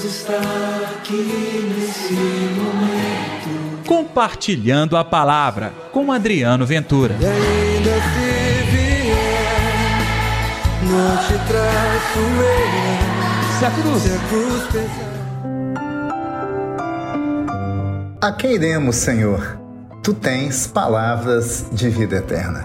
Deus está aqui nesse momento. Compartilhando a palavra com Adriano Ventura. E ainda se vier, não te traço eu. Se a cruz, Se a cruz pesar. A quem iremos, Senhor? Tu tens palavras de vida eterna.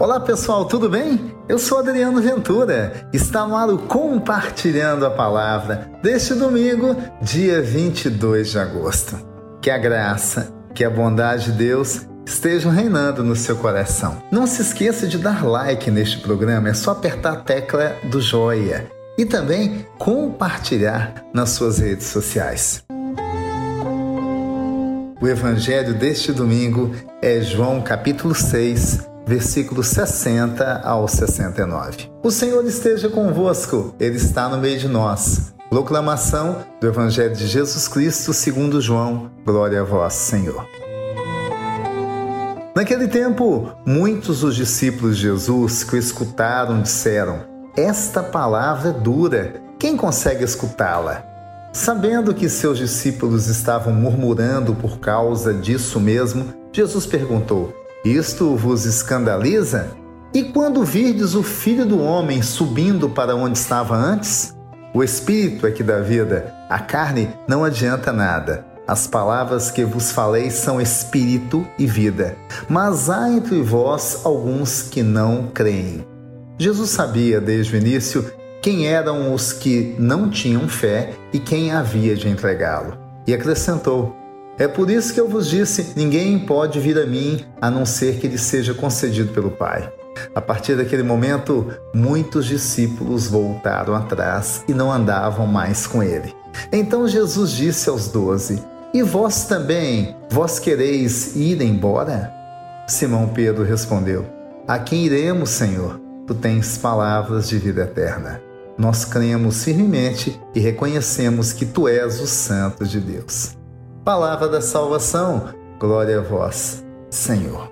Olá pessoal, tudo bem? Eu sou Adriano Ventura. Está no ar o Compartilhando a Palavra deste domingo, dia 22 de agosto. Que a graça, que a bondade de Deus estejam reinando no seu coração. Não se esqueça de dar like neste programa, é só apertar a tecla do joia e também compartilhar nas suas redes sociais. O evangelho deste domingo é João capítulo 6, versículos 60 ao 69. O Senhor esteja convosco, ele está no meio de nós. Proclamação do evangelho de Jesus Cristo, segundo João. Glória a vós, Senhor. Naquele tempo, muitos dos discípulos de Jesus que o escutaram disseram: Esta palavra é dura, quem consegue escutá-la? Sabendo que seus discípulos estavam murmurando por causa disso mesmo, Jesus perguntou: Isto vos escandaliza? E quando virdes o filho do homem subindo para onde estava antes? O espírito é que dá vida, a carne não adianta nada. As palavras que vos falei são espírito e vida, mas há entre vós alguns que não creem. Jesus sabia desde o início quem eram os que não tinham fé e quem havia de entregá-lo. E acrescentou: É por isso que eu vos disse: ninguém pode vir a mim a não ser que lhe seja concedido pelo Pai. A partir daquele momento, muitos discípulos voltaram atrás e não andavam mais com ele. Então Jesus disse aos doze: E vós também, vós quereis ir embora? Simão Pedro respondeu: A quem iremos, Senhor? Tu tens palavras de vida eterna. Nós cremos firmemente e reconhecemos que tu és o Santo de Deus. Palavra da salvação, glória a vós, Senhor.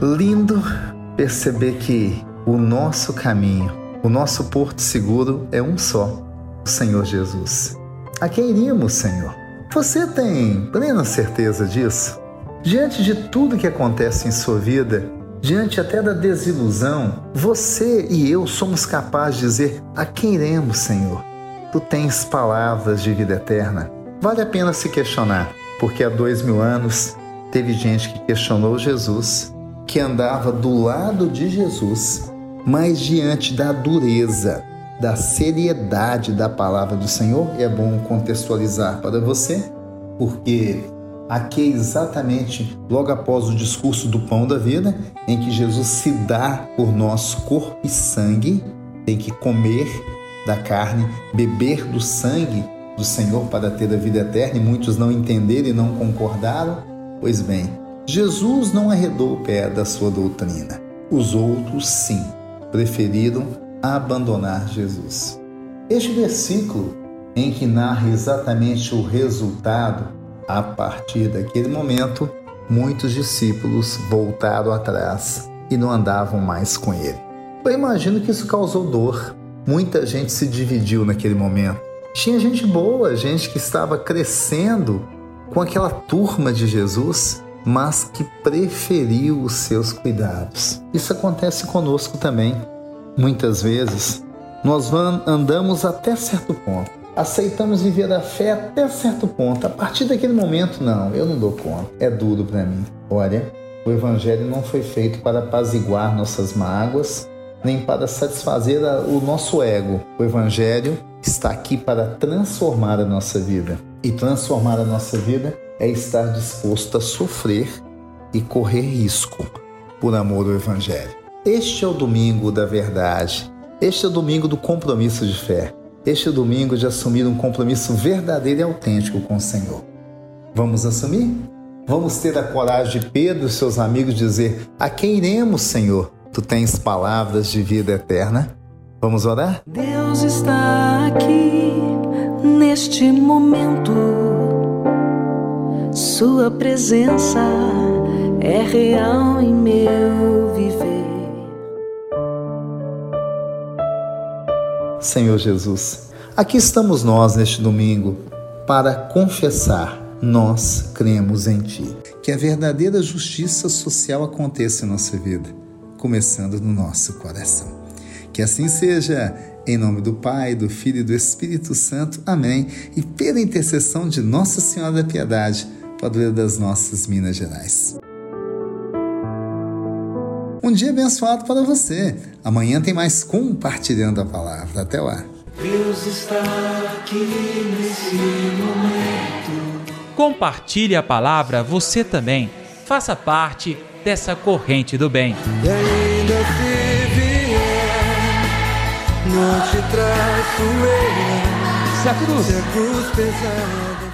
Lindo perceber que o nosso caminho, o nosso porto seguro é um só, o Senhor Jesus. A quem iríamos, Senhor? Você tem plena certeza disso? Diante de tudo que acontece em sua vida, diante até da desilusão, você e eu somos capazes de dizer: A quem iremos, Senhor? Tu tens palavras de vida eterna. Vale a pena se questionar, porque há dois mil anos teve gente que questionou Jesus, que andava do lado de Jesus, mas diante da dureza, da seriedade da palavra do Senhor, é bom contextualizar para você, porque aqui é exatamente logo após o discurso do pão da vida, em que Jesus se dá por nosso corpo e sangue, tem que comer da carne, beber do sangue do Senhor para ter a vida eterna, e muitos não entenderam e não concordaram. Pois bem, Jesus não arredou o pé da sua doutrina. Os outros, sim, preferiram abandonar Jesus. Este versículo, em que narra exatamente o resultado, a partir daquele momento, muitos discípulos voltaram atrás e não andavam mais com ele. Eu imagino que isso causou dor. Muita gente se dividiu naquele momento. Tinha gente boa, gente que estava crescendo com aquela turma de Jesus, mas que preferiu os seus cuidados. Isso acontece conosco também. Muitas vezes, nós andamos até certo ponto, aceitamos viver a fé até certo ponto. A partir daquele momento, não, eu não dou conta, é duro para mim. Olha, o Evangelho não foi feito para apaziguar nossas mágoas, nem para satisfazer o nosso ego. O Evangelho está aqui para transformar a nossa vida. E transformar a nossa vida é estar disposto a sofrer e correr risco por amor ao Evangelho. Este é o domingo da verdade. Este é o domingo do compromisso de fé. Este é o domingo de assumir um compromisso verdadeiro e autêntico com o Senhor. Vamos assumir? Vamos ter a coragem de Pedro e seus amigos dizer: A quem iremos, Senhor? Tu tens palavras de vida eterna. Vamos orar? Deus está aqui neste momento. Sua presença é real em meu viver. Senhor Jesus. Aqui estamos nós neste domingo para confessar: nós cremos em Ti. Que a verdadeira justiça social aconteça em nossa vida, começando no nosso coração. Que assim seja, em nome do Pai, do Filho e do Espírito Santo. Amém. E pela intercessão de Nossa Senhora da Piedade, padroeira das nossas Minas Gerais. Um dia abençoado para você. Amanhã tem mais compartilhando a palavra. Até lá. Deus está aqui nesse momento. Compartilhe a palavra você também. Faça parte dessa corrente do bem. Ainda se vier, não te traço eu. Se a cruz Se a cruz pesar.